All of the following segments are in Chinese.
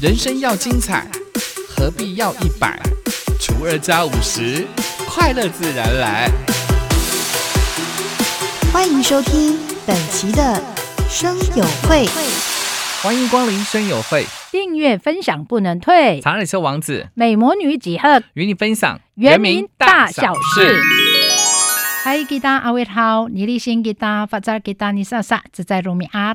人生要精彩，何必要一百除二加五十，快乐自然来。欢迎收听本期的生友会，欢迎光临生友会，订阅分享不能退。查尔修王子美魔女几何与你分享原名大小事。Hai kita awet hao, nili sing kita fajar kita ni sasa 自在如米阿。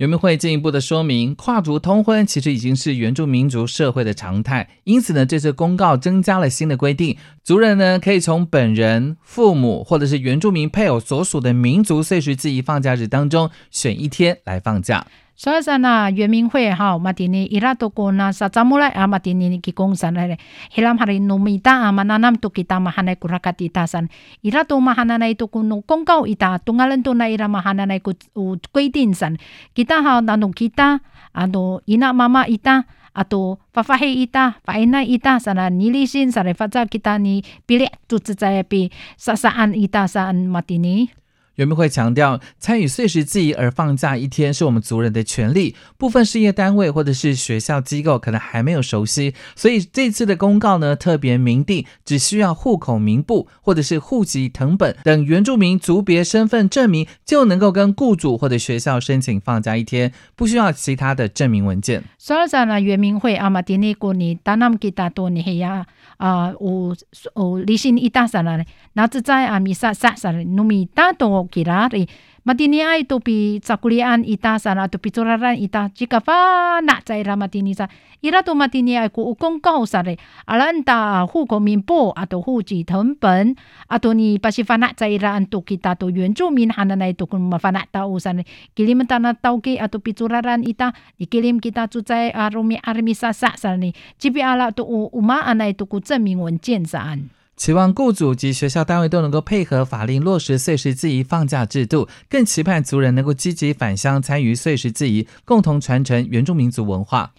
原民会进一步的说明，跨族通婚其实已经是原住民族社会的常态，因此呢，这次公告增加了新的规定，族人呢可以从本人、父母或者是原住民配偶所属的民族岁时记忆放假日当中选一天来放假。所以 sana 原民会哈 matini ira to ko na sa chamulai a matini ni kikong sana le hilam hari numita a mananam to kita mahanay kurakat ita san ira to mahananay to kuno kongkao ita tungalan to na ira mahananay ko 规定 san kita ha nanu kita ano ina mama ita ato fafahe ita faina ita sana nilisin sa refaza kita ni pilih tu zai pi sasaan ita saan matini 原民会强调，参与碎石记忆而放假一天是我们族人的权利。部分事业单位或者是学校机构可能还没有熟悉，所以这次的公告呢，特别明定，只需要户口名簿或者是户籍誊本等原住民族别身份证明，就能够跟雇主或者学校申请放假一天，不需要其他的证明文件。sana 原民会阿玛蒂尼古尼达南吉达多尼黑呀啊，有有理性一大 sana 呢，那只在阿米萨萨 sana 努米达多。Kira ri matini ai to pi cakulian ita sana to picuraran ita jika fa na caira matini sa ira to matini ai ku ukong kau sare alanta hu ko min po atau hu ji thom pen atau ni pasi fana caira antu kita to 原住民 hananai to kun mafana tau sana kilim tanah tau ke atau picuraran ita dikirim kita tu cai arumi armi sa sa sana ni jibi ala to uma anai to ku 证明文件上。期望雇主及学校单位都能够配合法令落实岁时记忆放假制度，更期盼族人能够积极返乡参与岁时记忆，共同传承原住民族文化。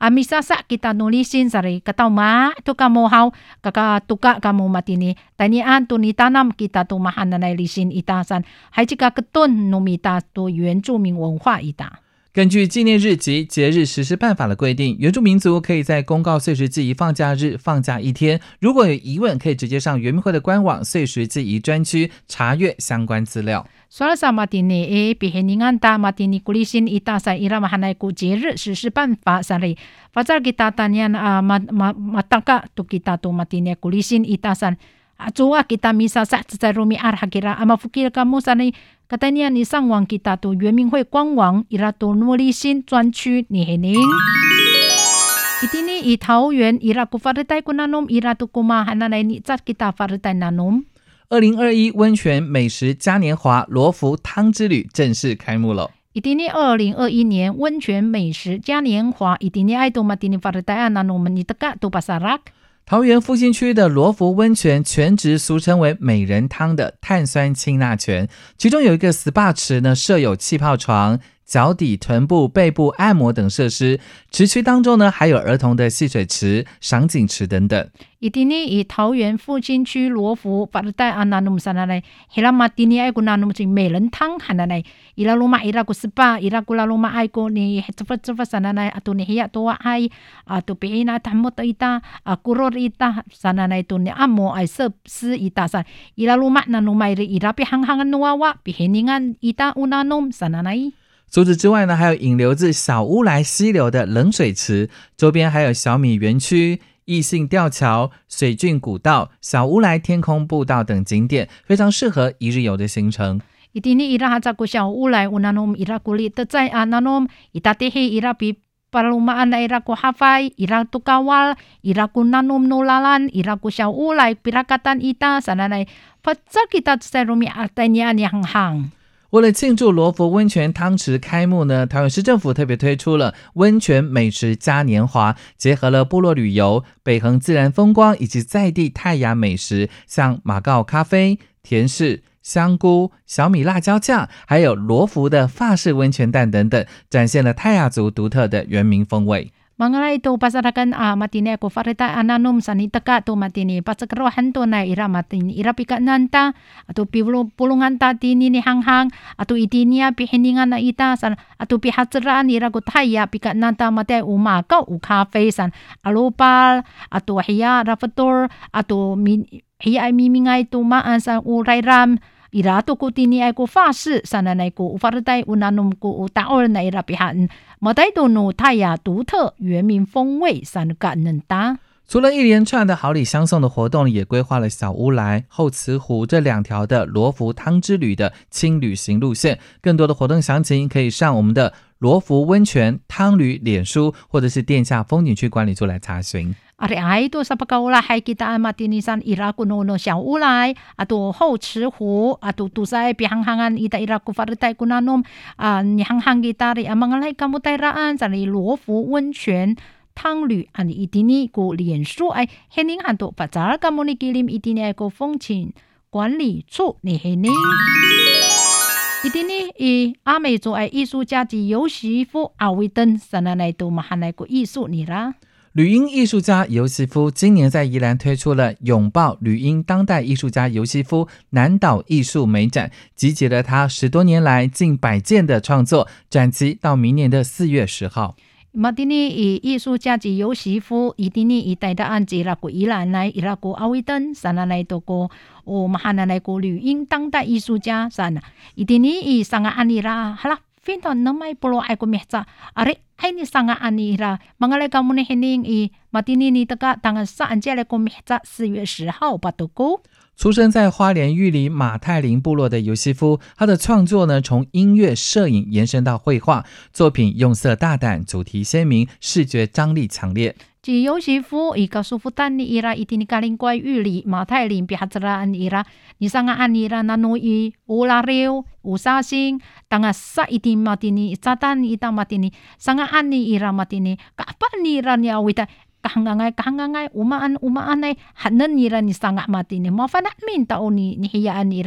Soalnya matini atau ke api curaran ita sama matini kafana anto nulisin ni mita tu bisa saan mahana na isane. Soalnya kita ah amisa sa kita nulisin sari katau ma tu kamu hau kaka tuka kamu matini tanian tu ni tanam kita tu mahana na lisin ita san. Hai jika ketun numita tu 原住民文化 ita. 根据纪念日及节日实施办法的规定，原住民族可以在公告岁时记忆放假日放假一天。如果有疑问，可以直接上原民会的官网岁时记忆专区查阅相关资料。Acua kita misa sa zai rumi ar hakira ama fukir kamu sani katanya ni 上网 kita tu 原民会官网 ira tu 努力新专区你黑宁。Itini i 桃园 ira ku faritai kunanom ira tu kuma hananai ni zat kita faritai nanom. 二零二一温泉美食嘉年华罗浮汤之旅正式开幕了。Itini 二零二一年温泉美食嘉年华，itini ai tu matini faritai nanom ni teka tu pasarak. 桃园复兴区的罗浮温泉全职俗称为美人汤的碳酸氢钠泉，其中有一个 SPA 池呢，设有气泡床、脚底、臀部、背部按摩等设施。池区当中呢，还有儿童的戏水池、赏景池等等。伊尼桃园复兴区罗浮安娜努姆，拉马蒂尼爱古纳努姆美人汤喊的，伊拉马伊拉古斯巴伊拉古拉马爱古尼，阿尼亚多爱，那伊达，古罗伊达，尼按摩爱设施伊达，伊拉马马伊拉的努，伊达乌纳努姆。除此之外呢，还有引流自小乌来溪流的冷水池，周边还有小米园区、异性吊桥、水郡古道、小乌来天空步道等景点，非常适合一日游的行程。为了庆祝罗浮温泉汤池开幕呢，台湾市政府特别推出了温泉美食嘉年华，结合了部落旅游、北横自然风光以及在地泰雅美食，像马告咖啡、甜柿、香菇、小米辣椒酱，还有罗浮的法式温泉蛋等等，展现了泰雅族独特的原民风味。Mengenai itu pasarakan ah matini aku farita ananum sanitaka tu matini pasakrohan to na ira matini ira pika nanta atau pulung pulungan tati ni ni hanghang atau itinia pihiningan na ita san atau pihatsran ira gutaya pika nanta mate uma ka u cafe san. Alupal atau hiya rafator atau hiya mimingai tu maan san urai ram ira tu ku tini ai ku fa shi sana nai ku fartai unanum ku taor na ira pihan 马代多努泰雅独特原民风味三个能打。除了一连串的好礼相送的活动，也规划了小乌来、后慈湖这两条的罗浮汤之旅的轻旅行路线。更多的活动详情可以上我们的罗浮温泉汤旅脸书或者是殿下风景区管理处来查询。阿里阿多萨巴嘎拉海疙瘩阿玛迪尼桑伊拉古诺诺小乌拉阿朵后池湖？阿嘟嘟塞比杭杭安伊达伊拉古法的泰古拉诺？啊你杭杭给大理阿曼阿拉干部带拉安在里罗浮温泉汤旅阿里伊迪尼个脸书哎嘿宁很多把扎尔莫木尼格林伊迪尼个国风情管理处你嘿尼伊哋呢以阿美族诶艺术家及尤媳妇阿维登 sana na ito mahanay ku 艺术你啦。吕英艺术家尤西夫今年在宜兰推出了“拥抱吕英当代艺术家尤西夫南岛艺术美展”，集结了他十多年来近百件的创作，展期到明年的四月十号。马蒂尼以艺术家及尤西夫，伊蒂尼以带的安吉拉古伊兰来伊拉古阿维登，sana 来多个哦马哈那来古吕英当代艺术家，sana 伊蒂尼以上个安尼啦，好啦。Finto namay pulo ay kumihsa. Ari ay ni sanga anira. Mga lega mo ni hining i matini ni taga tangan sa anjele kumihsa 四月十号 patuko. 出生在花莲玉里马泰林部落的尤西夫，他的创作呢，从音乐、摄影延伸到绘画，作品用色大胆，主题鲜明，视觉张力强烈。即尤西夫伊个舒服丹尼伊拉伊丁尼加林怪玉里马泰林比哈兹拉安伊拉，你上个安伊拉那诺伊乌拉廖乌沙星，当个萨伊丁马丁尼扎丹伊当马丁尼，上个安尼伊拉马丁尼，卡巴尼拉尼阿维达。kahangangai kahangangai umaan umaan ai hanan nira ni sangah mati ni mafana min tauni ni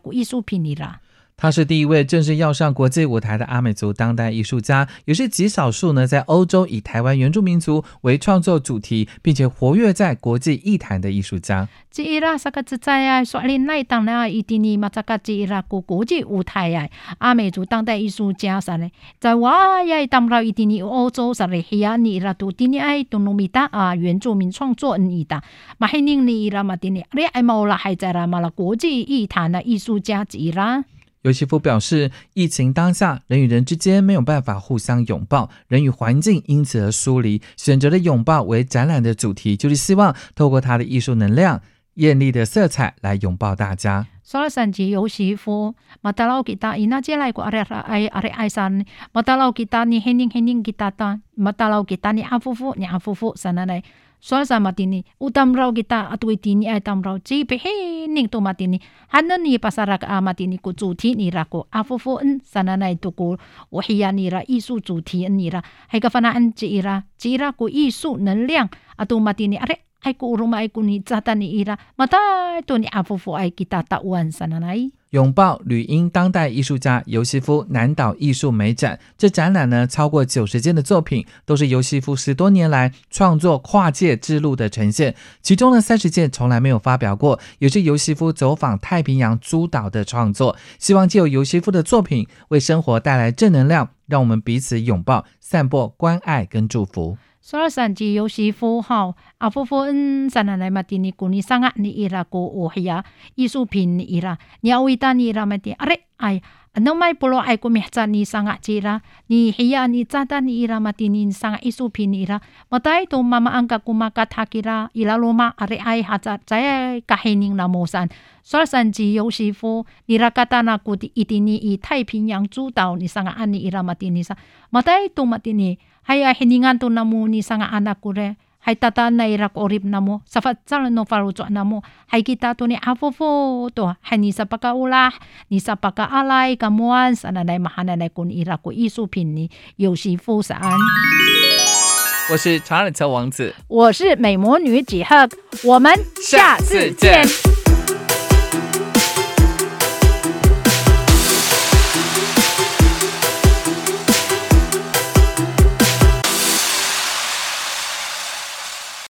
ku isu pinira. 他是第一位正式要上国际舞台的阿美族当代艺术家，也是极少数呢在欧洲以台湾原住民族为创作主题，并且活跃在国际艺坛的艺术家。即伊拉萨克自在呀，说林奈当然伊蒂尼马扎卡即伊拉国国际舞台呀，阿美族当代艺术家啥嘞，在哇呀当然伊蒂尼欧洲啥嘞，希亚尼伊拉都蒂尼爱都努米达啊原住民创作恩伊达，马黑宁尼伊拉马蒂尼，你爱毛啦还在啦马拉国际艺坛的艺术家吉伊拉。尤西夫表示，疫情当下，人与人之间没有办法互相拥抱，人与环境因此而疏离。选择了拥抱为展览的主题，就是希望透过他的艺术能量、艳丽的色彩来拥抱大家。所以甚至尤西夫，马达劳吉他，伊那接来过阿里阿阿里爱山，马达劳吉他，你肯定肯定吉他单，马达劳吉他，尼阿夫夫，你阿夫夫，sana na soal sa matini utam raw kita at witini ay tam raw chi pehening to matini hanan ni pasara ka matini ku zuti ni ra ko afufu en sana na itu ko wahiya ni ra isu zuti ni ra hay ka fana an chi ra chi ra ko isu 能量 atu matini are ay ko uruma ay ko ni zata ni ira mata to ni afufu ay kita tauan sana nai 拥抱吕英当代艺术家尤西夫南岛艺术美展，这展览呢超过九十件的作品，都是尤西夫十多年来创作跨界之路的呈现。其中呢三十件从来没有发表过，也是尤西夫走访太平洋诸岛的创作。希望借由尤西夫的作品，为生活带来正能量，让我们彼此拥抱，散播关爱跟祝福。所以甚至有时候哈，阿夫夫嗯，sana na mati ni kuni sangat ni ira ko ohya isu pin ni ira ni awita ni ira mati are ay ano may pulo ay kumihsa ni sanga chira ni hiya ni tsata ni ira mati ni sanga isu pin ni ira matay to mama angka kumakat hakira ila luma are ay haza zaya kahining na mosan 所以甚至有时候你拉卡达那古的一定你以太平洋诸岛你上个安尼伊拉马蒂尼 sa matay to matini haya hiningan to namu ni sanga anak ko re hay tata na irak orib na mo sa fatsal no faru chwa na mo hay kita to ni afofo to hay ni sa pakaulah ni sapaka alai kamuan sa nanay mahananay kun irak ko isu pin ni 有媳妇上。我是查尔乔王子，我是美魔女几何，我们下次见。